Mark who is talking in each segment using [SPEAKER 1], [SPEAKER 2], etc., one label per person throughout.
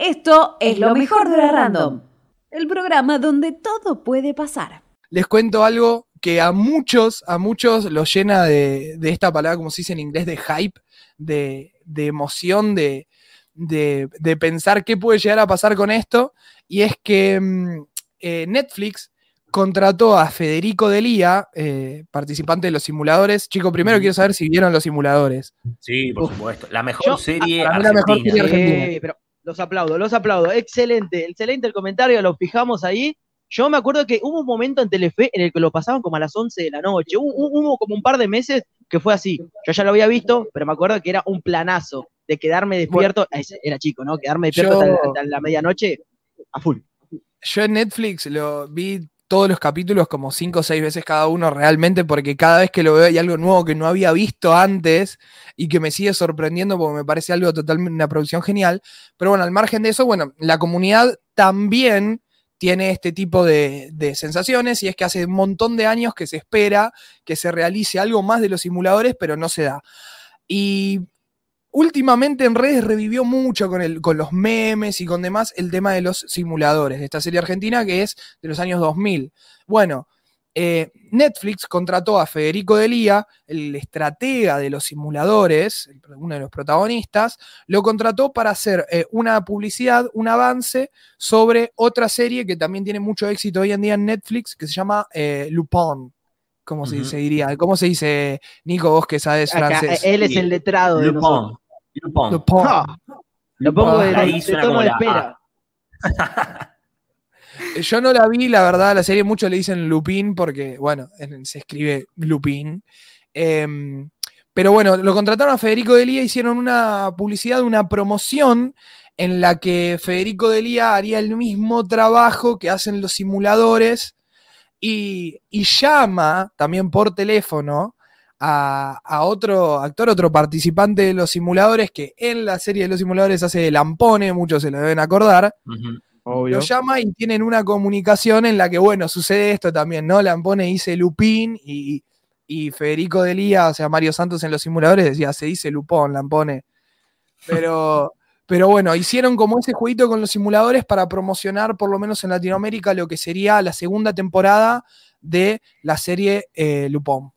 [SPEAKER 1] Esto es lo mejor de la Random, el programa donde todo puede pasar.
[SPEAKER 2] Les cuento algo que a muchos, a muchos los llena de, esta palabra, como se dice en inglés, de hype, de, emoción, de, de, pensar qué puede llegar a pasar con esto. Y es que mm, eh, Netflix contrató a Federico Delía, eh, participante de los simuladores. Chico, primero quiero saber si vieron los simuladores.
[SPEAKER 3] Sí, por supuesto. La mejor serie argentina.
[SPEAKER 2] La mejor serie argentina.
[SPEAKER 4] pero los aplaudo, los aplaudo. Excelente, excelente el comentario, lo fijamos ahí. Yo me acuerdo que hubo un momento en Telefe en el que lo pasaban como a las 11 de la noche. Hubo, como un par de meses que fue así. Yo ya lo había visto, pero me acuerdo que era un planazo de quedarme despierto. Era chico, ¿no? Quedarme despierto hasta, la medianoche a full.
[SPEAKER 2] Yo en Netflix lo vi todos los capítulos como cinco o seis veces cada uno realmente, porque cada vez que lo veo hay algo nuevo que no había visto antes y que me sigue sorprendiendo porque me parece algo totalmente, una producción genial. Pero bueno, al margen de eso, bueno, la comunidad también tiene este tipo de, sensaciones y es que hace un montón de años que se espera que se realice algo más de los simuladores, pero no se da. Y últimamente en redes revivió mucho con, el, con los memes y con demás el tema de los simuladores de esta serie argentina que es de los años 2000. Bueno, eh, Netflix contrató a Federico Delía, el estratega de los simuladores, uno de los protagonistas, lo contrató para hacer eh, una publicidad, un avance sobre otra serie que también tiene mucho éxito hoy en día en Netflix, que se llama eh. ¿Cómo se, diría? ¿Cómo se dice, Nico, vos que sabes francés?
[SPEAKER 4] Él es el letrado de
[SPEAKER 3] Lupin.
[SPEAKER 4] Lupin. Lo pongo de, la, de espera.
[SPEAKER 2] Yo no la vi, la verdad, la serie muchos le dicen Lupin porque, bueno, se escribe Lupin. Em, pero bueno, lo contrataron a Federico Delía, hicieron una publicidad, una promoción en la que Federico Delía haría el mismo trabajo que hacen los simuladores y, llama también por teléfono a, otro actor, otro participante de los simuladores que en la serie de los simuladores hace de Lampone, muchos se lo deben acordar. Lo llama y tienen una comunicación en la que, bueno, sucede esto también, ¿no? Lampone dice Lupín y, y Federico Delía, o sea, Mario Santos en los simuladores decía, se dice Lupón, Lampone. Pero, pero bueno, hicieron como ese jueguito con los simuladores para promocionar, por lo menos en Latinoamérica, lo que sería la segunda temporada de la serie eh, Lupón.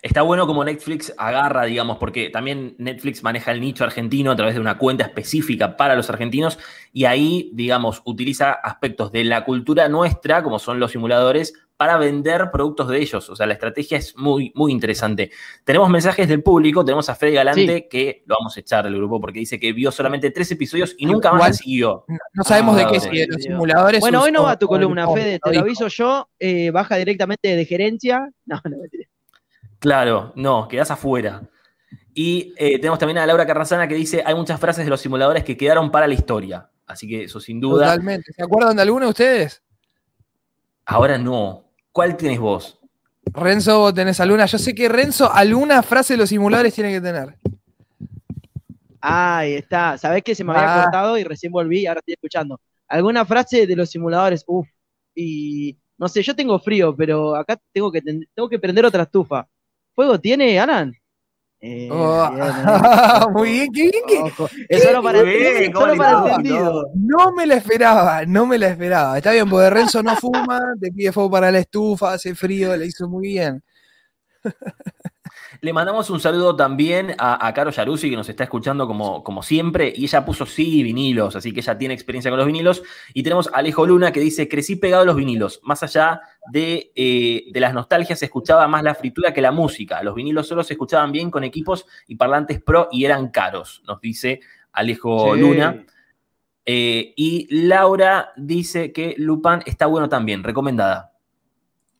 [SPEAKER 3] Está bueno como Netflix agarra, digamos, porque también Netflix maneja el nicho argentino a través de una cuenta específica para los argentinos y ahí, digamos, utiliza aspectos de la cultura nuestra, como son los simuladores, para vender productos de ellos. O sea, la estrategia es muy, muy interesante. Tenemos mensajes del público, tenemos a Freddy Galante, que lo vamos a echar del grupo porque dice que vio solamente tres episodios y nunca más siguió.
[SPEAKER 2] No, sabemos de qué sigue los simuladores.
[SPEAKER 4] Bueno, hoy no va tu columna, Fede, te lo aviso yo, eh, baja directamente de gerencia. No, no,
[SPEAKER 3] Claro, no, quedás afuera. Y eh, tenemos también a Laura Carrazana que dice, hay muchas frases de los simuladores que quedaron para la historia. Así que eso sin duda.
[SPEAKER 2] Totalmente. ¿Se acuerdan de alguna de ustedes?
[SPEAKER 3] Ahora no. ¿Cuál tienes vos?
[SPEAKER 2] Renzo, vos tenés alguna. Yo sé que Renzo alguna frase de los simuladores tiene que tener.
[SPEAKER 4] Ahí está. Sabés que se me había ah. cortado y recién volví y ahora estoy escuchando. ¿Alguna frase de los simuladores? Uf. Y no sé, yo tengo frío, pero acá tengo que, tengo que prender otra estufa. ¿Fuego tiene, Alan?
[SPEAKER 2] Eh, oh. muy bien, qué bien
[SPEAKER 4] Es solo para, entendido.
[SPEAKER 2] No me la esperaba, no me la esperaba. Está bien, porque Renzo no fuma, te pide fuego para la estufa, hace frío, le hizo muy bien.
[SPEAKER 3] Le mandamos un saludo también a, a Caro Yaruzzi, que nos está escuchando como, como siempre, y ella puso sí vinilos, así que ella tiene experiencia con los vinilos. Y tenemos a Alejo Luna que dice, crecí pegado a los vinilos, más allá de, eh, de, las nostalgias se escuchaba más la fritura que la música. Los vinilos solo se escuchaban bien con equipos y parlantes pro y eran caros, nos dice Alejo Luna. Eh, y Laura dice que Lupin está bueno también, recomendada.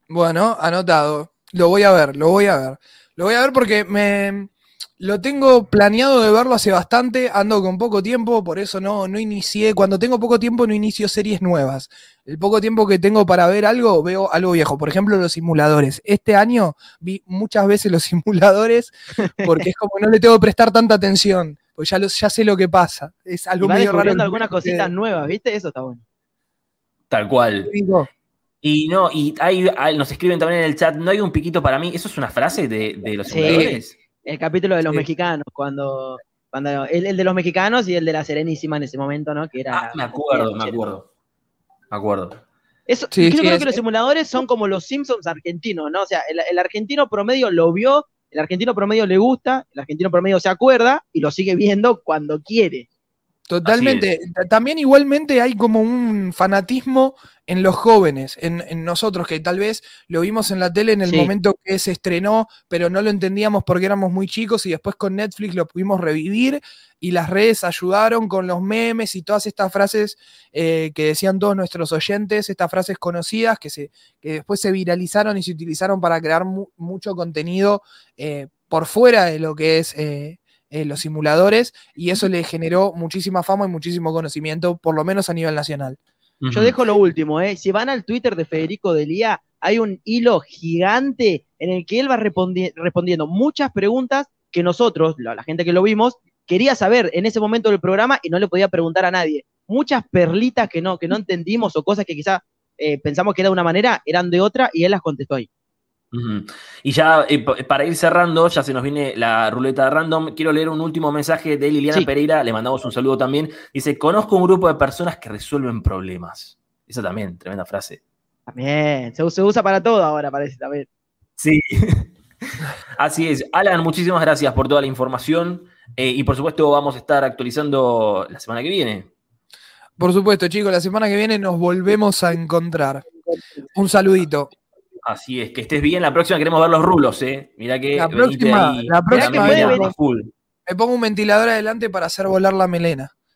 [SPEAKER 2] Bueno, anotado. Lo voy a ver, lo voy a ver. Lo voy a ver porque me lo tengo planeado de verlo hace bastante, ando con poco tiempo, por eso no, no inicié. Cuando tengo poco tiempo no inicio series nuevas. El poco tiempo que tengo para ver algo, veo algo viejo. Por ejemplo, los simuladores. Este año vi muchas veces los simuladores porque es como no le tengo que prestar tanta atención, pues ya, ya sé lo que pasa. Es algo
[SPEAKER 4] y medio raro. algunas cositas nuevas, ¿viste? Eso está bueno.
[SPEAKER 3] Tal cual. Y no, y hay, nos escriben también en el chat, no hay un piquito para mí. ¿Eso es una frase de, los sí,
[SPEAKER 4] El capítulo de los mexicanos, cuando Cuando, el, el de los mexicanos y el de la Serenísima en ese momento, ¿no? Que era
[SPEAKER 3] Ah, me acuerdo, me acuerdo. Me acuerdo.
[SPEAKER 4] Eso,
[SPEAKER 2] Sí,
[SPEAKER 4] creo,
[SPEAKER 2] sí,
[SPEAKER 4] creo
[SPEAKER 2] es-
[SPEAKER 4] que los simuladores son como los Simpsons argentinos, ¿no? O sea, el, el argentino promedio lo vio, el argentino promedio le gusta, el argentino promedio se acuerda y lo sigue viendo cuando quiere.
[SPEAKER 2] Totalmente. Ta- También igualmente hay como un fanatismo en los jóvenes, en, en nosotros, que tal vez lo vimos en la tele en el
[SPEAKER 4] Sí.
[SPEAKER 2] momento que se estrenó, pero no lo entendíamos porque éramos muy chicos y después con Netflix lo pudimos revivir y las redes ayudaron con los memes y todas estas frases eh, que decían todos nuestros oyentes, estas frases conocidas que, se, que después se viralizaron y se utilizaron para crear mu- mucho contenido eh, por fuera de lo que es... eh, eh, los simuladores y eso le generó muchísima fama y muchísimo conocimiento, por lo menos a nivel nacional.
[SPEAKER 4] Yo dejo lo último, ¿eh? Si van al Twitter de Federico Delía, hay un hilo gigante en el que él va respondi- respondiendo muchas preguntas que nosotros, la, la gente que lo vimos, quería saber en ese momento del programa y no le podía preguntar a nadie. Muchas perlitas que no, que no entendimos o cosas que quizá eh, pensamos que era de una manera, eran de otra y él las contestó ahí.
[SPEAKER 3] Y ya eh, pa- para ir cerrando, ya se nos viene la ruleta de random. Quiero leer un último mensaje de Liliana
[SPEAKER 4] Sí.
[SPEAKER 3] Pereira. Le mandamos un saludo también. Dice: Conozco un grupo de personas que resuelven problemas. Esa también, tremenda frase.
[SPEAKER 4] También, se, se usa para todo ahora, parece también.
[SPEAKER 3] Sí. Así es. Alan, muchísimas gracias por toda la información. eh, y por supuesto, vamos a estar actualizando la semana que viene.
[SPEAKER 2] Por supuesto, chicos, la semana que viene nos volvemos a encontrar. Un saludito.
[SPEAKER 3] Así es, que estés bien. La próxima queremos ver los rulos, ¿eh? Mirá que
[SPEAKER 2] La próxima-
[SPEAKER 3] ahí,
[SPEAKER 2] la
[SPEAKER 3] que
[SPEAKER 4] próxima.
[SPEAKER 2] Me pongo un ventilador adelante para hacer volar la melena.